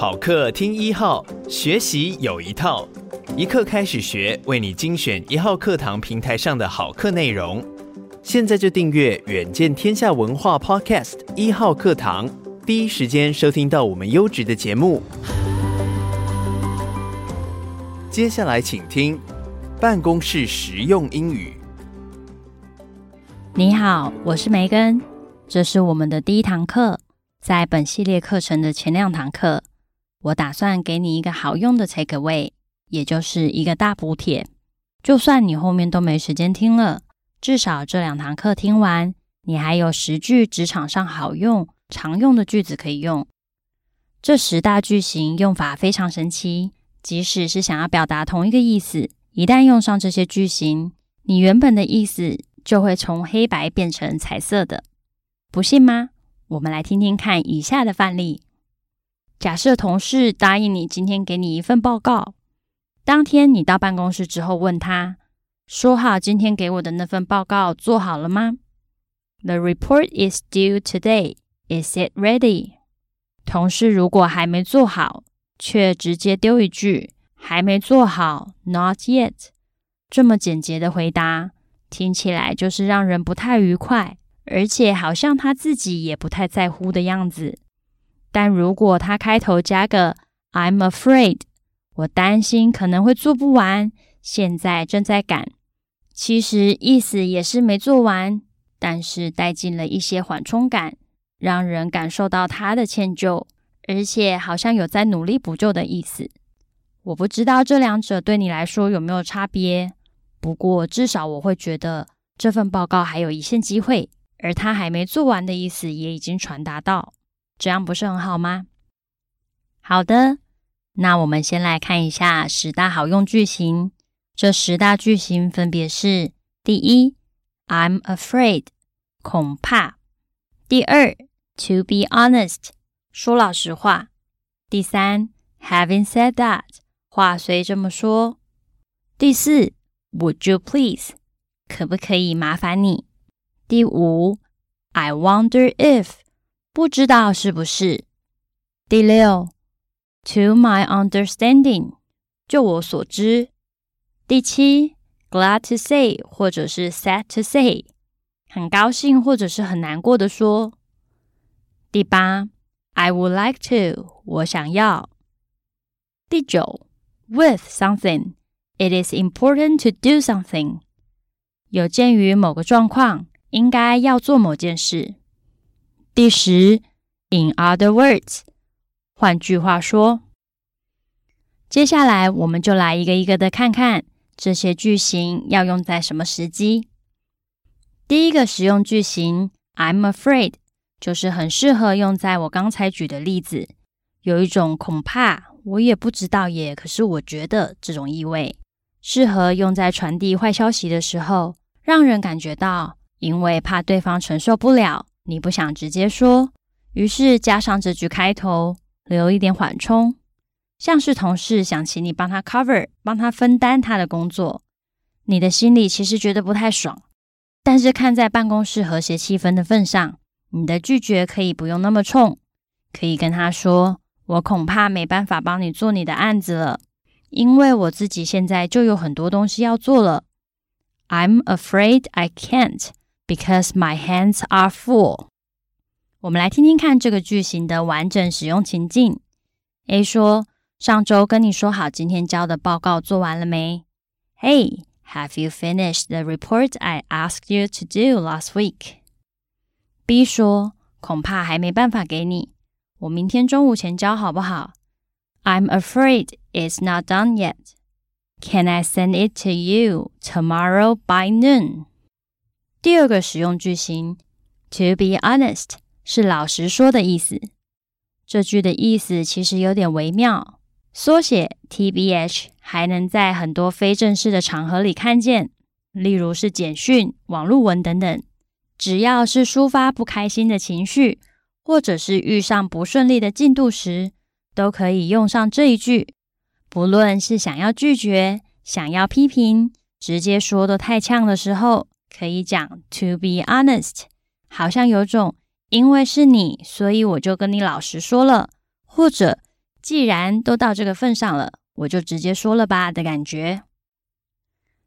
好课听一号，学习有一套。一课开始学，为你精选一号课堂平台上的好课内容。现在就订阅远见天下文化 Podcast 一号课堂，第一时间收听到我们优质的节目。接下来请听办公室实用英语。你好，我是梅根，这是我们的第一堂课。在本系列课程的前两堂课，我打算给你一个好用的 take away。也就是一个大补帖，就算你后面都没时间听了，至少这两堂课听完，你还有十句职场上好用、常用的句子可以用。这十大句型用法非常神奇，即使是想要表达同一个意思，一旦用上这些句型，你原本的意思就会从黑白变成彩色的。不信吗？我们来听听看以下的范例。假设同事答应你今天给你一份报告。当天你到办公室之后，问他说好今天给我的那份报告做好了吗？The report is due today. Is it ready? 同事如果还没做好，却直接丢一句还没做好，Not yet。这么简洁的回答，听起来就是让人不太愉快，而且好像他自己也不太在乎的样子。但如果他开头加个 I'm afraid。我担心可能会做不完，现在正在赶。其实意思也是没做完，但是带进了一些缓冲感，让人感受到他的歉疚，而且好像有在努力补救的意思。我不知道这两者对你来说有没有差别，不过至少我会觉得这份报告还有一线机会，而他还没做完的意思也已经传达到，这样不是很好吗？好的。那我们先来看一下十大好用句型。这十大句型分别是：第一，I'm afraid，恐怕；第二，to be honest，说老实话；第三，having said that，话虽这么说；第四，would you please，可不可以麻烦你；第五，I wonder if，不知道是不是；第六。To my understanding，就我所知。第七，glad to say，或者是 sad to say，很高兴或者是很难过的说。第八，I would like to，我想要。第九，with something，it is important to do something，有鉴于某个状况，应该要做某件事。第十，in other words。换句话说，接下来我们就来一个一个的看看这些句型要用在什么时机。第一个实用句型，I'm afraid，就是很适合用在我刚才举的例子，有一种恐怕，我也不知道耶，可是我觉得这种意味，适合用在传递坏消息的时候，让人感觉到因为怕对方承受不了，你不想直接说，于是加上这句开头。留一点缓冲，像是同事想请你帮他 cover，帮他分担他的工作，你的心里其实觉得不太爽，但是看在办公室和谐气氛的份上，你的拒绝可以不用那么冲，可以跟他说：“我恐怕没办法帮你做你的案子了，因为我自己现在就有很多东西要做了。I'm afraid I can't because my hands are full。”我们来听听看这个句型的完整使用情境。A 说：“上周跟你说好，今天交的报告做完了没？”Hey, have you finished the report I asked you to do last week? B 说：“恐怕还没办法给你，我明天中午前交好不好？”I'm afraid It's not done yet. Can I send it to you tomorrow by noon? 第二个使用句型，To be honest 是老实说的意思。这句的意思其实有点微妙，缩写 TBH 还能在很多非正式的场合里看见，例如是简讯、网络文等等。只要是抒发不开心的情绪，或者是遇上不顺利的进度时，都可以用上这一句。不论是想要拒绝、想要批评、直接说都太呛的时候，可以讲 To be honest，好像有种。因为是你，所以我就跟你老实说了，或者既然都到这个份上了，我就直接说了吧的感觉。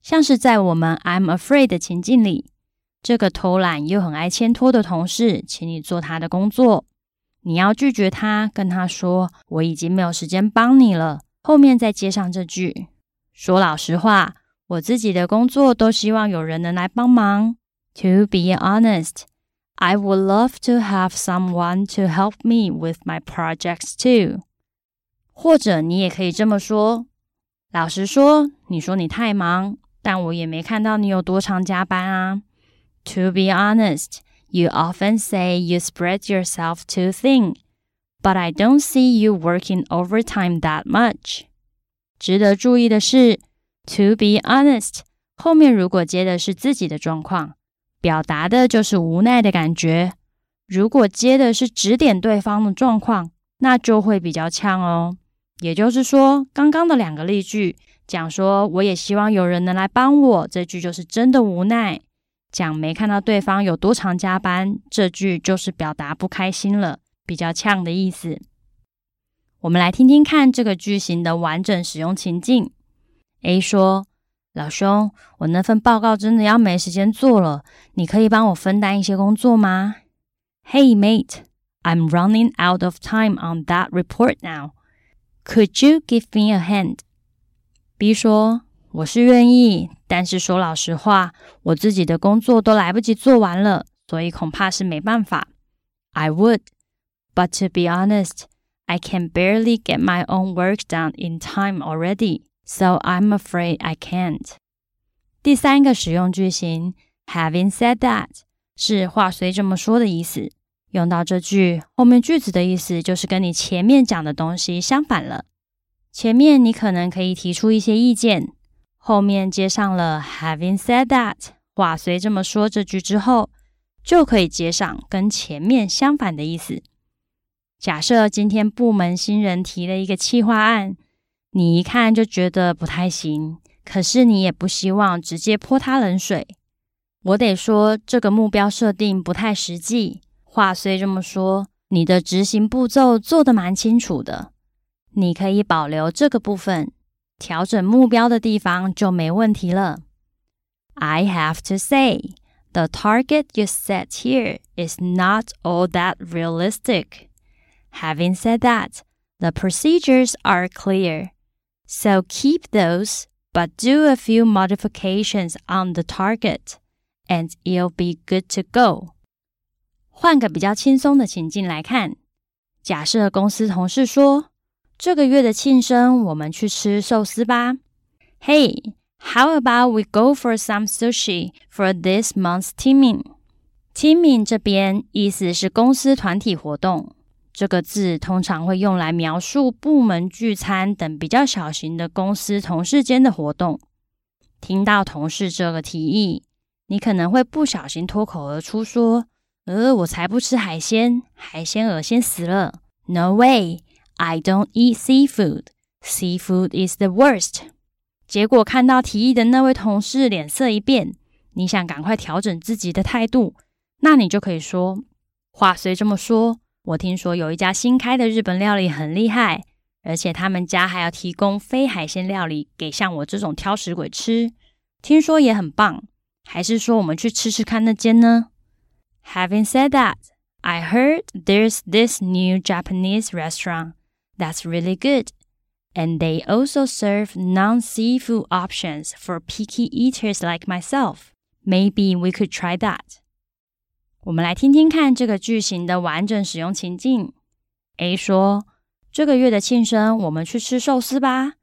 像是在我们 I'm afraid 的情境里，这个偷懒又很爱牵拖的同事，请你做他的工作，你要拒绝他，跟他说我已经没有时间帮你了，后面再接上这句，说老实话，我自己的工作都希望有人能来帮忙。To be honest。I would love to have someone to help me with my projects too。或者你也可以这么说：老实说，你说你太忙，但我也没看到你有多常加班啊。To be honest, you often say you spread yourself too thin, but I don't see you working overtime that much。值得注意的是 ，to be honest 后面如果接的是自己的状况。表达的就是无奈的感觉。如果接的是指点对方的状况，那就会比较呛哦。也就是说，刚刚的两个例句讲说我也希望有人能来帮我，这句就是真的无奈；讲没看到对方有多常加班，这句就是表达不开心了，比较呛的意思。我们来听听看这个句型的完整使用情境。A 说。老兄，我那份报告真的要没时间做了，你可以帮我分担一些工作吗？Hey mate, I'm running out of time on that report now. Could you give me a hand? B 说：“我是愿意，但是说老实话，我自己的工作都来不及做完了，所以恐怕是没办法。I would, but to be honest, I can barely get my own work done in time already.” So I'm afraid I can't。第三个使用句型，Having said that，是话虽这么说的意思。用到这句后面句子的意思就是跟你前面讲的东西相反了。前面你可能可以提出一些意见，后面接上了 Having said that，话虽这么说这句之后，就可以接上跟前面相反的意思。假设今天部门新人提了一个企划案。你一看就觉得不太行，可是你也不希望直接泼他冷水。我得说，这个目标设定不太实际。话虽这么说，你的执行步骤做得蛮清楚的。你可以保留这个部分，调整目标的地方就没问题了。I have to say, the target you set here is not all that realistic. Having said that, the procedures are clear. So keep those, but do a few modifications on the target, and you'll be good to go. 换个比较轻松的情境来看，假设公司同事说：“这个月的庆生，我们去吃寿司吧。” Hey, how about we go for some sushi for this month's teaming? Teaming 这边意思是公司团体活动。 这个字通常会用来描述部门聚餐等比较小型的公司同事间的活动。听到同事这个提议，你可能会不小心脱口而出说：“呃，我才不吃海鲜，海鲜恶心死了。”No way, I don't eat seafood. Seafood is the worst. 结果看到提议的那位同事脸色一变，你想赶快调整自己的态度，那你就可以说：“话虽这么说。”我听说有一家新开的日本料理很厉害，而且他们家还要提供非海鲜料理给像我这种挑食鬼吃，听说也很棒。还是说我们去吃吃看那间呢？Having said that, I heard there's this new Japanese restaurant that's really good, and they also serve non-seafood options for picky eaters like myself. Maybe we could try that. 我们来听听看这个句型的完整使用情境。A 说：“这个月的庆生，我们去吃寿司吧。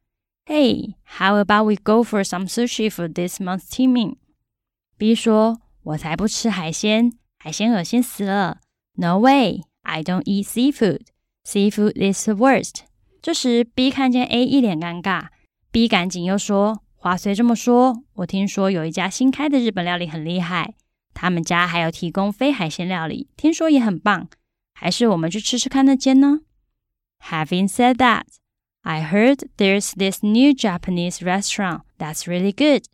Hey, how about we go for some sushi for this month's teaming？B 说：“我才不吃海鲜，海鲜恶心死了。”No way, I don't eat seafood. Seafood is the worst. 这时，B 看见 A 一脸尴尬，B 赶紧又说：“话虽这么说，我听说有一家新开的日本料理很厉害，他们家还有提供非海鲜料理，听说也很棒。还是我们去吃吃看那间呢？” Having said that, I heard there's this new Japanese restaurant that's really good,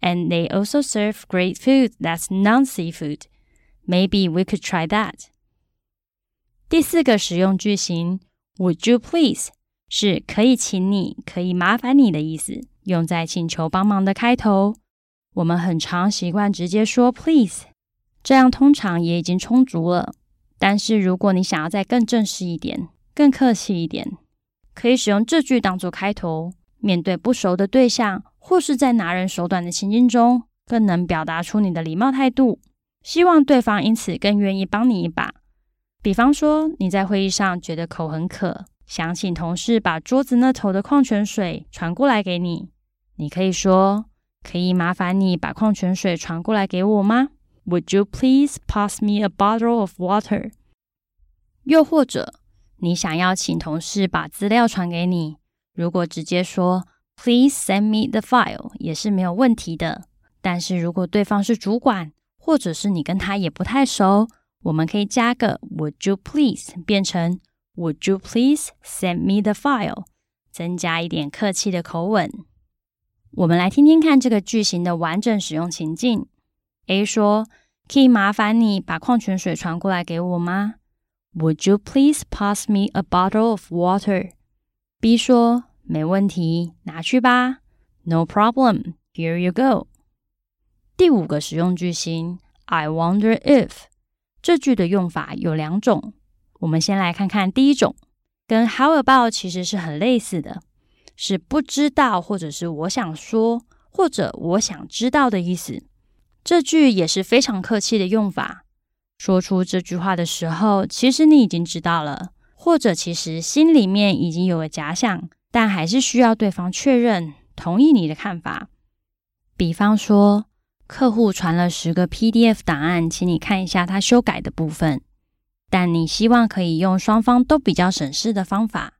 and they also serve great food that's non-seafood. Maybe we could try that. 第四个实用句型，Would you please？是可以请你，可以麻烦你的意思，用在请求帮忙的开头。我们很常习惯直接说 please， 这样通常也已经充足了。但是如果你想要再更正式一点，更客气一点，可以使用这句当做开头。面对不熟的对象，或是在拿人手短的情境中，更能表达出你的礼貌态度，希望对方因此更愿意帮你一把。比方说，你在会议上觉得口很渴。想请同事把桌子那头的矿泉水传过来给你，你可以说：“可以麻烦你把矿泉水传过来给我吗？”Would you please pass me a bottle of water？又或者，你想要请同事把资料传给你，如果直接说 “Please send me the file” 也是没有问题的。但是如果对方是主管，或者是你跟他也不太熟，我们可以加个 “Would you please” 变成。Would you please send me the file？增加一点客气的口吻。我们来听听看这个句型的完整使用情境。A 说：“可以麻烦你把矿泉水传过来给我吗？”Would you please pass me a bottle of water？B 说：“没问题，拿去吧。”No problem. Here you go。第五个使用句型：I wonder if。这句的用法有两种。我们先来看看第一种，跟 How about 其实是很类似的，是不知道或者是我想说或者我想知道的意思。这句也是非常客气的用法。说出这句话的时候，其实你已经知道了，或者其实心里面已经有了假想，但还是需要对方确认同意你的看法。比方说，客户传了十个 PDF 档案，请你看一下他修改的部分。但你希望可以用双方都比较省事的方法，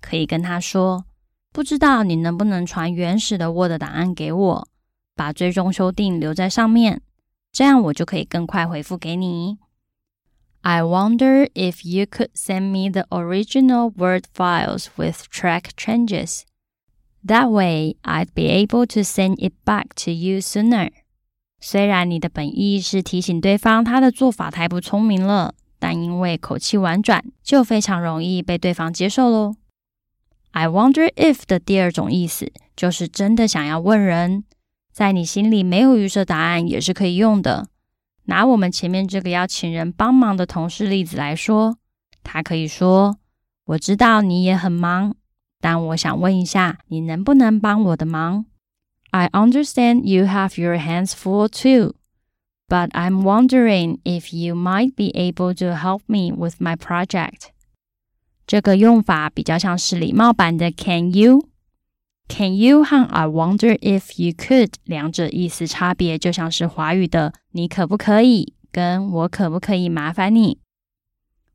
可以跟他说：“不知道你能不能传原始的 Word 档案给我，把最终修订留在上面，这样我就可以更快回复给你。” I wonder if you could send me the original Word files with track changes. That way, I'd be able to send it back to you sooner. 虽然你的本意是提醒对方他的做法太不聪明了。但因为口气婉转，就非常容易被对方接受喽。I wonder if 的第二种意思就是真的想要问人，在你心里没有预设答案也是可以用的。拿我们前面这个要请人帮忙的同事例子来说，他可以说：“我知道你也很忙，但我想问一下，你能不能帮我的忙？”I understand you have your hands full too. But I'm wondering if you might be able to help me with my project. 这个用法比较像是礼貌版的 Can you? Can you 和 I wonder if you could 两者意思差别就像是华语的你可不可以跟我可不可以麻烦你。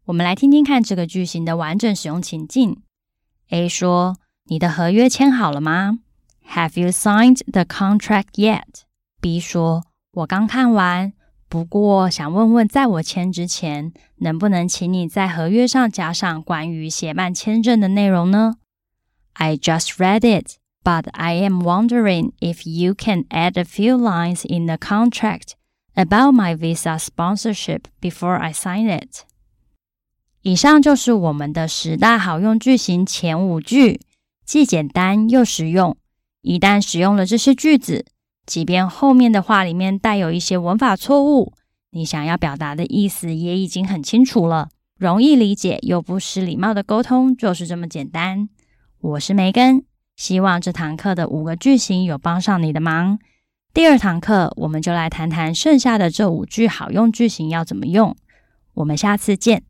我们来听听看这个句型的完整使用情境。A 说：你的合约签好了吗？Have you signed the contract yet? B 说。我刚看完，不过想问问，在我签之前，能不能请你在合约上加上关于协办签证的内容呢？I just read it, but I am wondering if you can add a few lines in the contract about my visa sponsorship before I sign it. 以上就是我们的十大好用句型前五句，既简单又实用。一旦使用了这些句子，即便后面的话里面带有一些文法错误，你想要表达的意思也已经很清楚了，容易理解又不失礼貌的沟通就是这么简单。我是梅根，希望这堂课的五个句型有帮上你的忙。第二堂课我们就来谈谈剩下的这五句好用句型要怎么用。我们下次见。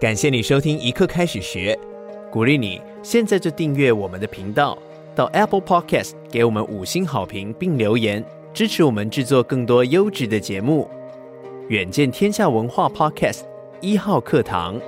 感谢你收听一课开始学，鼓励你现在就订阅我们的频道，到 Apple Podcast 给我们五星好评并留言，支持我们制作更多优质的节目。远见天下文化 Podcast 一号课堂。